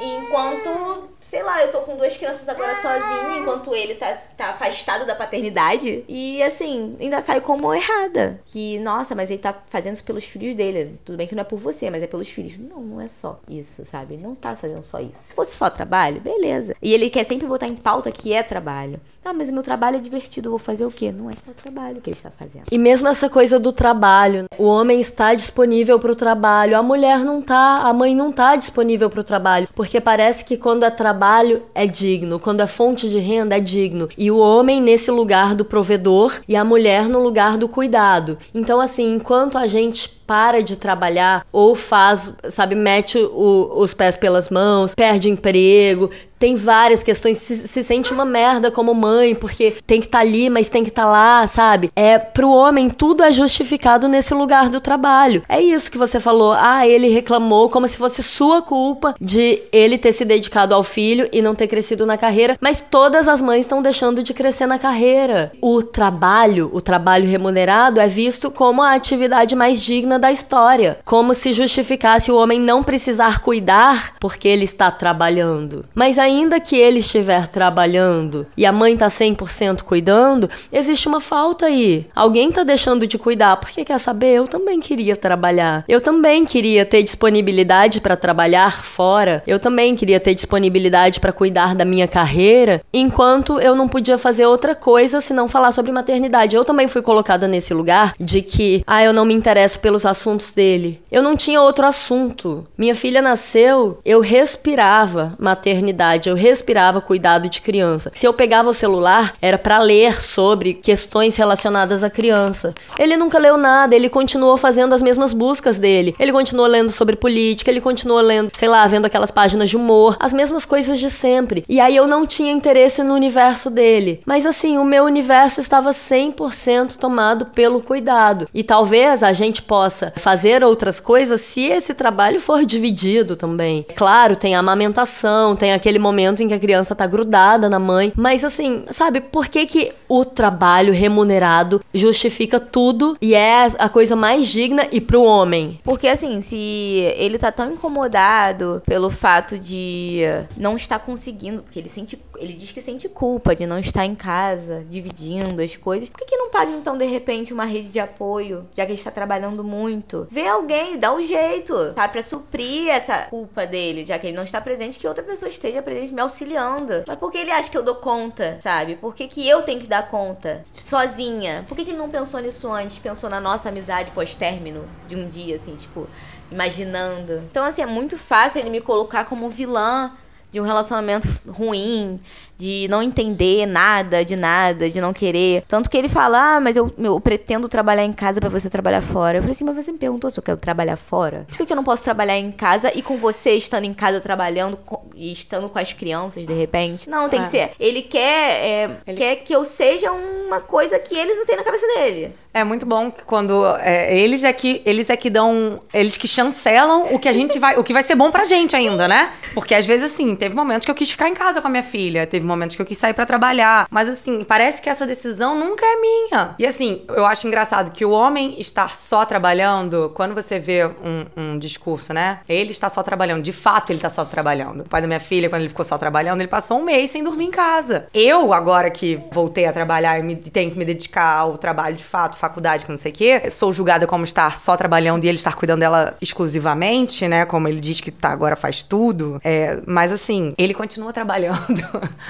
Enquanto, sei lá, eu tô com duas crianças agora sozinha, enquanto ele tá, tá afastado da paternidade. E assim, ainda saio como errada. Que, nossa, mas ele tá fazendo isso pelos filhos dele. Tudo bem que não é por você, mas é pelos filhos. Não, não é só isso, sabe? Ele não está fazendo só isso. Se fosse só trabalho, beleza. E ele quer sempre botar em pauta que é trabalho. Ah, mas meu trabalho é divertido, vou fazer o quê? Não é só trabalho que ele está fazendo. E mesmo essa coisa do trabalho, o homem está disponível para o trabalho, a mulher não tá, a mãe não tá disponível para o trabalho. Porque parece que quando é trabalho é digno, quando é fonte de renda é digno. E o homem nesse lugar do provedor e a mulher no lugar do cuidado. Então, assim, enquanto a gente para de trabalhar ou faz, sabe, mete o, os pés pelas mãos, perde emprego, tem várias questões, se, se, sente uma merda como mãe, porque tem que estar tá ali, mas tem que estar tá lá, sabe? É pro homem tudo é justificado nesse lugar do trabalho. É isso que você falou. Ah, ele reclamou como se fosse sua culpa de ele ter se dedicado ao filho e não ter crescido na carreira, mas todas as mães estão deixando de crescer na carreira. O trabalho, o trabalho remunerado é visto como a atividade mais digna da história, como se justificasse o homem não precisar cuidar porque ele está trabalhando. Mas ainda que ele estiver trabalhando e a mãe tá 100% cuidando, existe uma falta aí. Alguém tá deixando de cuidar, porque quer saber? Eu também queria trabalhar. Eu também queria ter disponibilidade para trabalhar fora. Eu também queria ter disponibilidade para cuidar da minha carreira, enquanto eu não podia fazer outra coisa senão falar sobre maternidade. Eu também fui colocada nesse lugar de que, ah, eu não me interesso pelos assuntos dele. Eu não tinha outro assunto. Minha filha nasceu, eu respirava maternidade eu respirava cuidado de criança. Se eu pegava o celular, era para ler sobre questões relacionadas à criança. Ele nunca leu nada, ele continuou fazendo as mesmas buscas dele. Ele continuou lendo sobre política, ele continuou lendo, sei lá, vendo aquelas páginas de humor, as mesmas coisas de sempre. E aí eu não tinha interesse no universo dele. Mas assim, o meu universo estava 100% tomado pelo cuidado. E talvez a gente possa fazer outras coisas se esse trabalho for dividido também. Claro, tem a amamentação, tem aquele momento em que a criança tá grudada na mãe. Mas assim, sabe, por que que o trabalho remunerado justifica tudo e é a coisa mais digna e pro homem? Porque assim, se ele tá tão incomodado pelo fato de não estar conseguindo, porque ele sente, ele diz que sente culpa de não estar em casa, dividindo as coisas. Por que, que não paga então de repente uma rede de apoio, já que ele está trabalhando muito? Vê alguém, dá um jeito, tá? Pra suprir essa culpa dele, já que ele não está presente, que outra pessoa esteja presente me auxiliando. Mas por que ele acha que eu dou conta, sabe? Por que, que eu tenho que dar conta? Sozinha. Por que, que ele não pensou nisso antes? Pensou na nossa amizade pós-término de um dia, assim, tipo, imaginando. Então, assim, é muito fácil ele me colocar como vilã de um relacionamento ruim, de não entender nada de nada, de não querer. Tanto que ele fala, ah, mas eu, eu pretendo trabalhar em casa para você trabalhar fora. Eu falei assim, mas você me perguntou se eu quero trabalhar fora? Por que, que eu não posso trabalhar em casa e com você estando em casa trabalhando com, e estando com as crianças, de repente? Não, tem que ser. Ele quer, é, ele... quer que eu seja uma coisa que ele não tem na cabeça dele. É muito bom que quando é, eles é que eles é que dão, eles que chancelam o que a gente vai, o que vai ser bom pra gente ainda, né? Porque às vezes assim, teve momentos que eu quis ficar em casa com a minha filha, teve momentos que eu quis sair para trabalhar, mas assim, parece que essa decisão nunca é minha. E assim, eu acho engraçado que o homem estar só trabalhando, quando você vê um, um discurso, né? Ele está só trabalhando, de fato ele está só trabalhando. O pai da minha filha, quando ele ficou só trabalhando, ele passou um mês sem dormir em casa. Eu, agora que voltei a trabalhar e tenho que me dedicar ao trabalho de fato, faculdade, que não sei o quê, sou julgada como estar só trabalhando e ele estar cuidando dela exclusivamente, né? Como ele diz que tá, agora faz tudo. É, mas assim, ele continua trabalhando.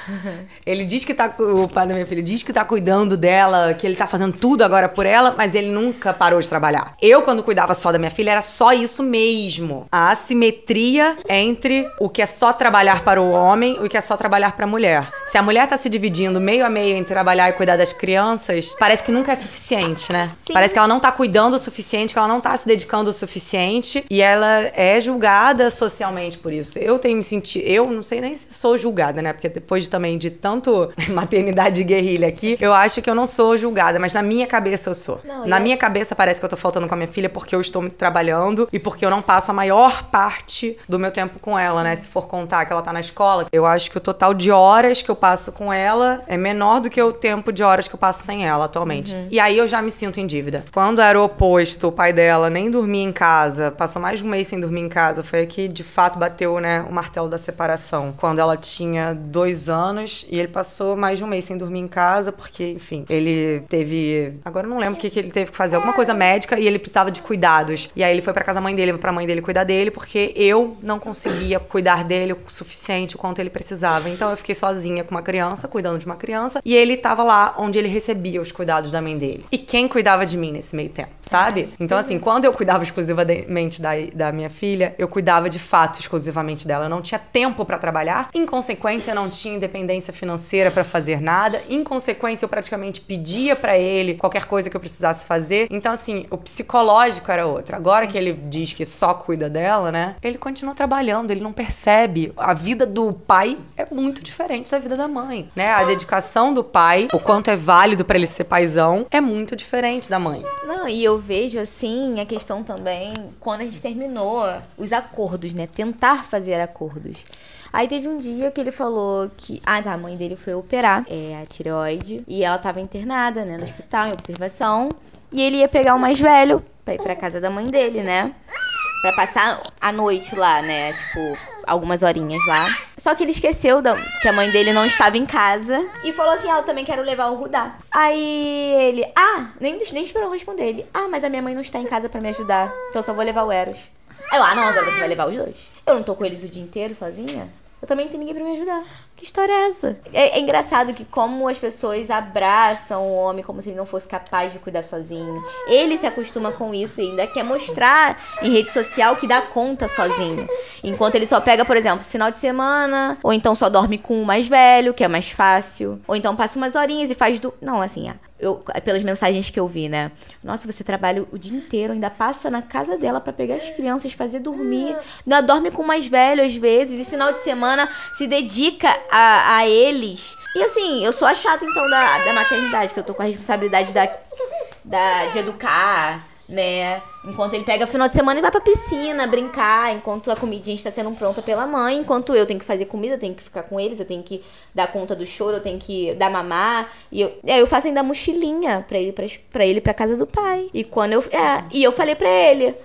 ele diz que tá. O pai da minha filha diz que tá cuidando dela, que ele tá fazendo tudo agora por ela, mas ele nunca parou de trabalhar. Eu, quando cuidava só da minha filha, era só isso mesmo. A assimetria entre o que é só trabalhar para o homem e o que é só trabalhar para a mulher. Se a mulher tá se dividindo meio a meio entre trabalhar e cuidar das crianças, parece que nunca é suficiente, né? Sim. Parece que ela não tá cuidando o suficiente, que ela não tá se dedicando o suficiente e ela é julgada socialmente por isso. Eu tenho me sentido. Eu não sei nem se sou julgada, né? Porque depois de, também de tanto maternidade de guerrilha aqui, eu acho que eu não sou julgada, mas na minha cabeça eu sou. Não, na minha cabeça parece que eu tô faltando com a minha filha porque eu estou trabalhando e porque eu não passo a maior parte do meu tempo com ela, né? Se for contar que ela tá na escola, eu acho que o total de horas que eu passo com ela é menor do que o tempo de horas que eu passo sem ela atualmente. Uhum. E aí eu já me sinto em dívida. Quando era o oposto, o pai dela nem dormia em casa, passou mais de um mês sem dormir em casa, foi aqui de fato bateu, né, o martelo da separação. Quando ela tinha dois anos e ele passou mais de um mês sem dormir em casa, porque, enfim, ele teve. Agora eu não lembro o que, que ele teve que fazer, alguma coisa médica e ele precisava de cuidados. E aí ele foi pra casa da mãe dele, pra mãe dele cuidar dele, porque eu não conseguia cuidar dele o suficiente o quanto ele precisava. Então eu fiquei sozinha com uma criança, cuidando de uma criança, e ele tava lá onde ele recebia os cuidados da mãe dele. E quem cuidava de mim nesse meio tempo, sabe? Então, assim, quando eu cuidava exclusivamente da, da minha filha, eu cuidava de fato exclusivamente dela. Eu não tinha tempo para trabalhar, em consequência, não tinha independência financeira para fazer nada, em consequência, eu praticamente pedia para ele qualquer coisa que eu precisasse fazer. Então, assim, o psicológico era outro. Agora que ele diz que só cuida dela, né? Ele continua trabalhando, ele não percebe. A vida do pai é muito diferente da vida da mãe, né? A dedicação do pai, o quanto é válido para ele ser paizão, é muito diferente da mãe. Não, e eu vejo assim a questão também quando a gente terminou os acordos, né? Tentar fazer acordos. Aí teve um dia que ele falou que. Ah, tá, a mãe dele foi operar é, a tireoide. E ela tava internada, né, no hospital, em observação. E ele ia pegar o mais velho pra ir pra casa da mãe dele, né? Pra passar a noite lá, né? Tipo, algumas horinhas lá. Só que ele esqueceu da, que a mãe dele não estava em casa e falou assim: Ah, eu também quero levar o Rudá. Aí ele, ah, nem, nem esperou responder ele. Ah, mas a minha mãe não está em casa para me ajudar, então eu só vou levar o Eros. Aí eu, ah, não, agora você vai levar os dois. Eu não tô com eles o dia inteiro sozinha. Eu também não tenho ninguém pra me ajudar. Que história é essa? É, é, engraçado que como as pessoas abraçam o homem como se ele não fosse capaz de cuidar sozinho. Ele se acostuma com isso e ainda quer mostrar em rede social que dá conta sozinho. Enquanto ele só pega, por exemplo, final de semana, ou então só dorme com o mais velho, que é mais fácil, ou então passa umas horinhas e faz do... Não, assim, eu, pelas mensagens que eu vi, né? Nossa, você trabalha o dia inteiro, ainda passa na casa dela para pegar as crianças, fazer dormir. Ainda dorme com o mais velho às vezes, e final de semana se dedica a, a eles. E assim, eu sou a chata então da, da maternidade, que eu tô com a responsabilidade da, da, de educar né? Enquanto ele pega final de semana e vai pra piscina brincar, enquanto a comidinha está sendo pronta pela mãe, enquanto eu tenho que fazer comida, eu tenho que ficar com eles, eu tenho que dar conta do choro, eu tenho que dar mamar. E eu, é, eu faço ainda mochilinha pra ele pra, pra ele pra casa do pai. E quando eu. É, e eu falei pra ele.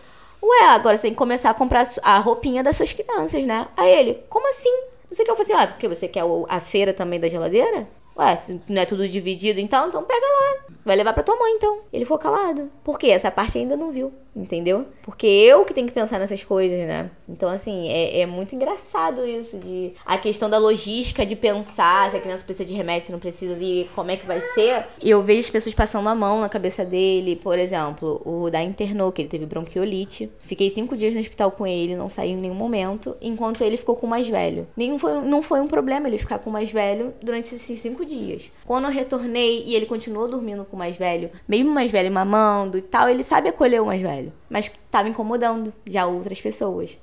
Ué, agora você tem que começar a comprar a roupinha das suas crianças, né? Aí ele, como assim? Não sei o que eu falei assim, ah, porque você quer a feira também da geladeira? Ué, se não é tudo dividido então, então pega lá. Vai levar pra tua mãe então. Ele ficou calado. Por quê? Essa parte ainda não viu entendeu? Porque eu que tenho que pensar nessas coisas, né? Então, assim, é, é muito engraçado isso de a questão da logística de pensar se a criança precisa de remédio, se não precisa e como é que vai ser. Eu vejo as pessoas passando a mão na cabeça dele, por exemplo, o da internou, que ele teve bronquiolite. Fiquei cinco dias no hospital com ele, não saiu em nenhum momento, enquanto ele ficou com o mais velho. Nenhum foi, não foi um problema ele ficar com o mais velho durante esses cinco dias. Quando eu retornei e ele continuou dormindo com o mais velho, mesmo o mais velho mamando e tal, ele sabe acolher o mais velho. Mas tava incomodando já outras pessoas.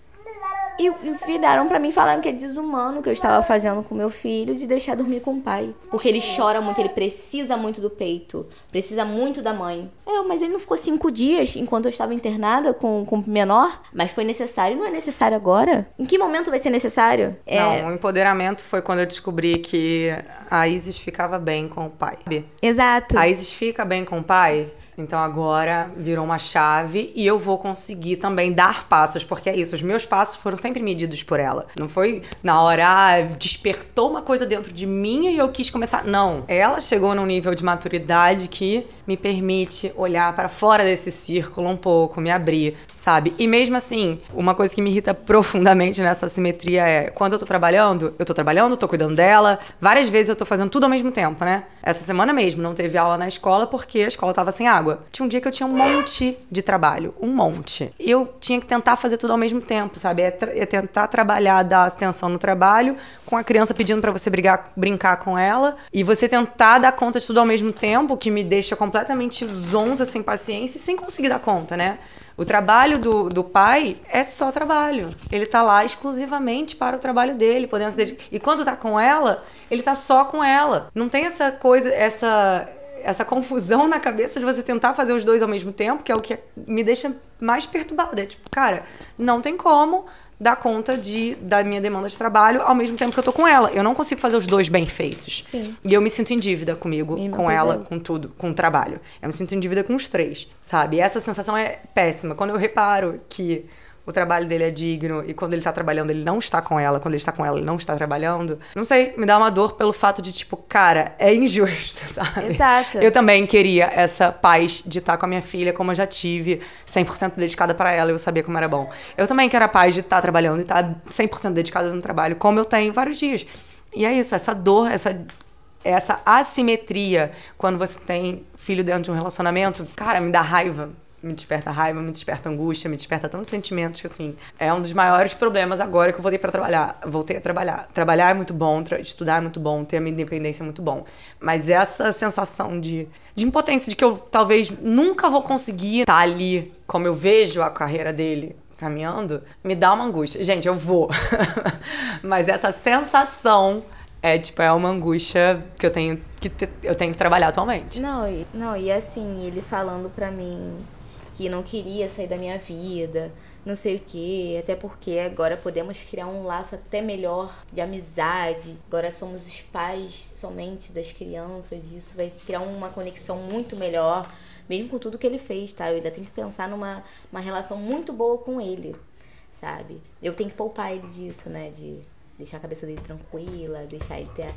E viraram para mim falando que é desumano o que eu estava fazendo com meu filho de deixar dormir com o pai. Porque ele chora muito, ele precisa muito do peito, precisa muito da mãe. É, mas ele não ficou cinco dias enquanto eu estava internada com, com o menor, mas foi necessário, não é necessário agora? Em que momento vai ser necessário? É... Não, o empoderamento foi quando eu descobri que a Isis ficava bem com o pai. Exato. A Isis fica bem com o pai então agora virou uma chave e eu vou conseguir também dar passos, porque é isso, os meus passos foram sempre medidos por ela. Não foi na hora, ah, despertou uma coisa dentro de mim e eu quis começar. Não. Ela chegou num nível de maturidade que me permite olhar para fora desse círculo um pouco, me abrir, sabe? E mesmo assim, uma coisa que me irrita profundamente nessa simetria é quando eu tô trabalhando, eu tô trabalhando, tô cuidando dela, várias vezes eu tô fazendo tudo ao mesmo tempo, né? Essa semana mesmo não teve aula na escola porque a escola tava sem água. Tinha um dia que eu tinha um monte de trabalho, um monte. Eu tinha que tentar fazer tudo ao mesmo tempo, sabe? É, é tentar trabalhar, dar atenção no trabalho, com a criança pedindo para você brigar, brincar com ela, e você tentar dar conta de tudo ao mesmo tempo, que me deixa completamente zonza, sem paciência e sem conseguir dar conta, né? O trabalho do, do pai é só trabalho. Ele tá lá exclusivamente para o trabalho dele, podendo se dedicar. E quando tá com ela, ele tá só com ela. Não tem essa coisa, essa essa confusão na cabeça de você tentar fazer os dois ao mesmo tempo, que é o que me deixa mais perturbada. É tipo, cara, não tem como dar conta de, da minha demanda de trabalho ao mesmo tempo que eu tô com ela. Eu não consigo fazer os dois bem feitos. Sim. E eu me sinto em dívida comigo, com ela, eu. com tudo, com o trabalho. Eu me sinto em dívida com os três, sabe? E essa sensação é péssima. Quando eu reparo que o trabalho dele é digno e quando ele tá trabalhando ele não está com ela, quando ele está com ela ele não está trabalhando, não sei, me dá uma dor pelo fato de tipo, cara, é injusto, sabe? Exato. Eu também queria essa paz de estar com a minha filha, como eu já tive, 100% dedicada para ela, eu sabia como era bom. Eu também quero a paz de estar trabalhando e estar 100% dedicada no trabalho, como eu tenho vários dias. E é isso, essa dor, essa essa assimetria quando você tem filho dentro de um relacionamento, cara, me dá raiva. Me desperta raiva, me desperta angústia, me desperta tantos sentimentos que, assim, é um dos maiores problemas agora que eu voltei para trabalhar. Voltei a trabalhar. Trabalhar é muito bom, estudar é muito bom, ter a minha independência é muito bom. Mas essa sensação de, de impotência, de que eu talvez nunca vou conseguir estar ali como eu vejo a carreira dele caminhando, me dá uma angústia. Gente, eu vou. Mas essa sensação é tipo é uma angústia que eu tenho que eu tenho que trabalhar atualmente. Não, não, e assim, ele falando pra mim que não queria sair da minha vida, não sei o quê, até porque agora podemos criar um laço até melhor de amizade. Agora somos os pais somente das crianças, e isso vai criar uma conexão muito melhor, mesmo com tudo que ele fez, tá? Eu ainda tenho que pensar numa uma relação muito boa com ele, sabe? Eu tenho que poupar ele disso, né? De deixar a cabeça dele tranquila, deixar ele ter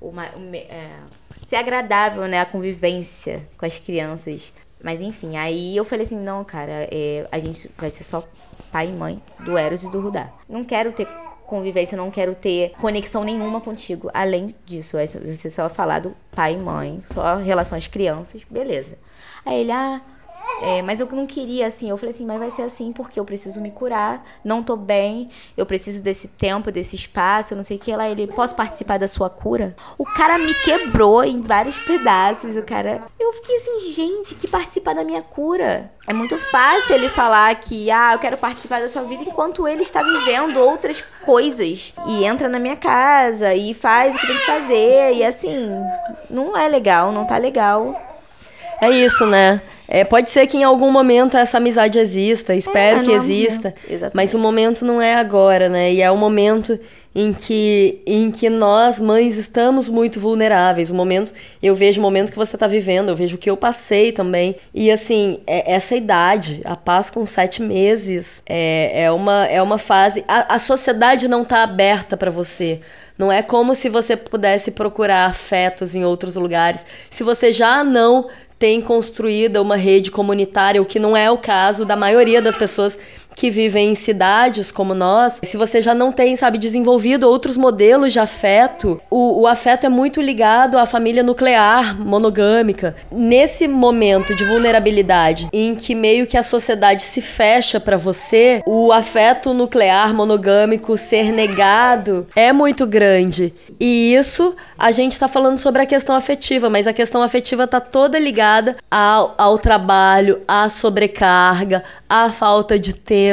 uma, uma- é, ser agradável, né, a convivência com as crianças. Mas enfim, aí eu falei assim, não, cara, é, a gente vai ser só pai e mãe do Eros e do Rudá. Não quero ter convivência, não quero ter conexão nenhuma contigo. Além disso, você só falar do pai e mãe, só relação às crianças, beleza. Aí ele, ah, é, mas eu não queria assim. Eu falei assim, mas vai ser assim porque eu preciso me curar, não tô bem, eu preciso desse tempo, desse espaço, eu não sei o que lá. Ele, posso participar da sua cura? O cara me quebrou em vários pedaços. O cara. Eu fiquei assim, gente, que participar da minha cura. É muito fácil ele falar que, ah, eu quero participar da sua vida enquanto ele está vivendo outras coisas. E entra na minha casa e faz o que tem que fazer. E assim, não é legal, não tá legal. É isso, né? É, pode ser que em algum momento essa amizade exista, espero mas que é exista, mas o momento não é agora, né? E é o momento em que, em que nós, mães, estamos muito vulneráveis. O momento, eu vejo o momento que você está vivendo, eu vejo o que eu passei também. E assim, é- essa idade, a paz com sete meses, é, é, uma, é uma fase. A, a sociedade não está aberta para você. Não é como se você pudesse procurar afetos em outros lugares. Se você já não tem construída uma rede comunitária, o que não é o caso da maioria das pessoas que vivem em cidades como nós. Se você já não tem, sabe, desenvolvido outros modelos de afeto, o, o afeto é muito ligado à família nuclear, monogâmica. Nesse momento de vulnerabilidade, em que meio que a sociedade se fecha para você, o afeto nuclear monogâmico ser negado é muito grande. E isso a gente tá falando sobre a questão afetiva, mas a questão afetiva tá toda ligada ao, ao trabalho, à sobrecarga, à falta de tempo.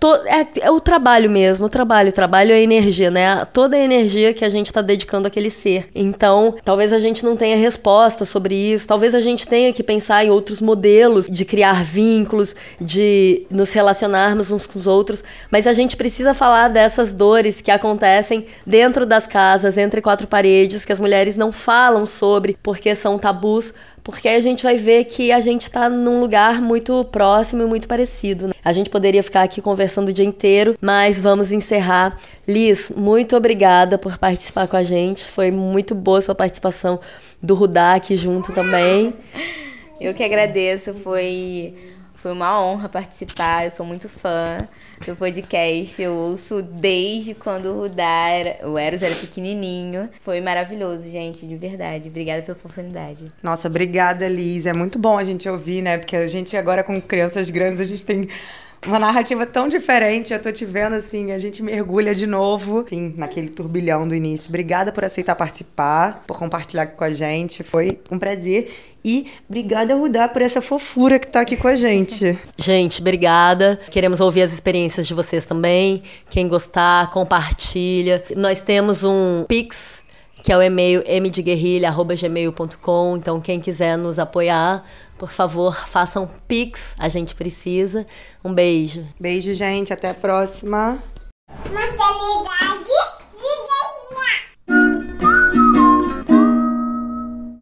To- é, é o trabalho mesmo, o trabalho. O trabalho é energia, né? Toda a energia que a gente tá dedicando àquele ser. Então, talvez a gente não tenha resposta sobre isso, talvez a gente tenha que pensar em outros modelos de criar vínculos, de nos relacionarmos uns com os outros, mas a gente precisa falar dessas dores que acontecem dentro das casas, entre quatro paredes, que as mulheres não falam sobre porque são tabus, porque aí a gente vai ver que a gente tá num lugar muito próximo e muito parecido. né? A gente poderia ficar aqui conversando o dia inteiro, mas vamos encerrar. Liz, muito obrigada por participar com a gente. Foi muito boa sua participação do Rudá aqui junto também. Eu que agradeço, foi, foi uma honra participar. Eu sou muito fã do podcast. Eu ouço desde quando o Rudá era, o Eros era pequenininho. Foi maravilhoso, gente, de verdade. Obrigada pela oportunidade. Nossa, obrigada, Liz. É muito bom a gente ouvir, né? Porque a gente agora com crianças grandes, a gente tem Uma narrativa tão diferente, eu tô te vendo assim, a gente mergulha de novo, enfim, naquele turbilhão do início. Obrigada por aceitar participar, por compartilhar com a gente, foi um prazer. E obrigada, Rudá, por essa fofura que tá aqui com a gente. Gente, obrigada. Queremos ouvir as experiências de vocês também. Quem gostar, compartilha. Nós temos um Pix que é o e-mail mdeguerrilha.gmail.com. Então, quem quiser nos apoiar, por favor, façam Pix, a gente precisa. Um beijo. Beijo, gente. Até a próxima. Maternidade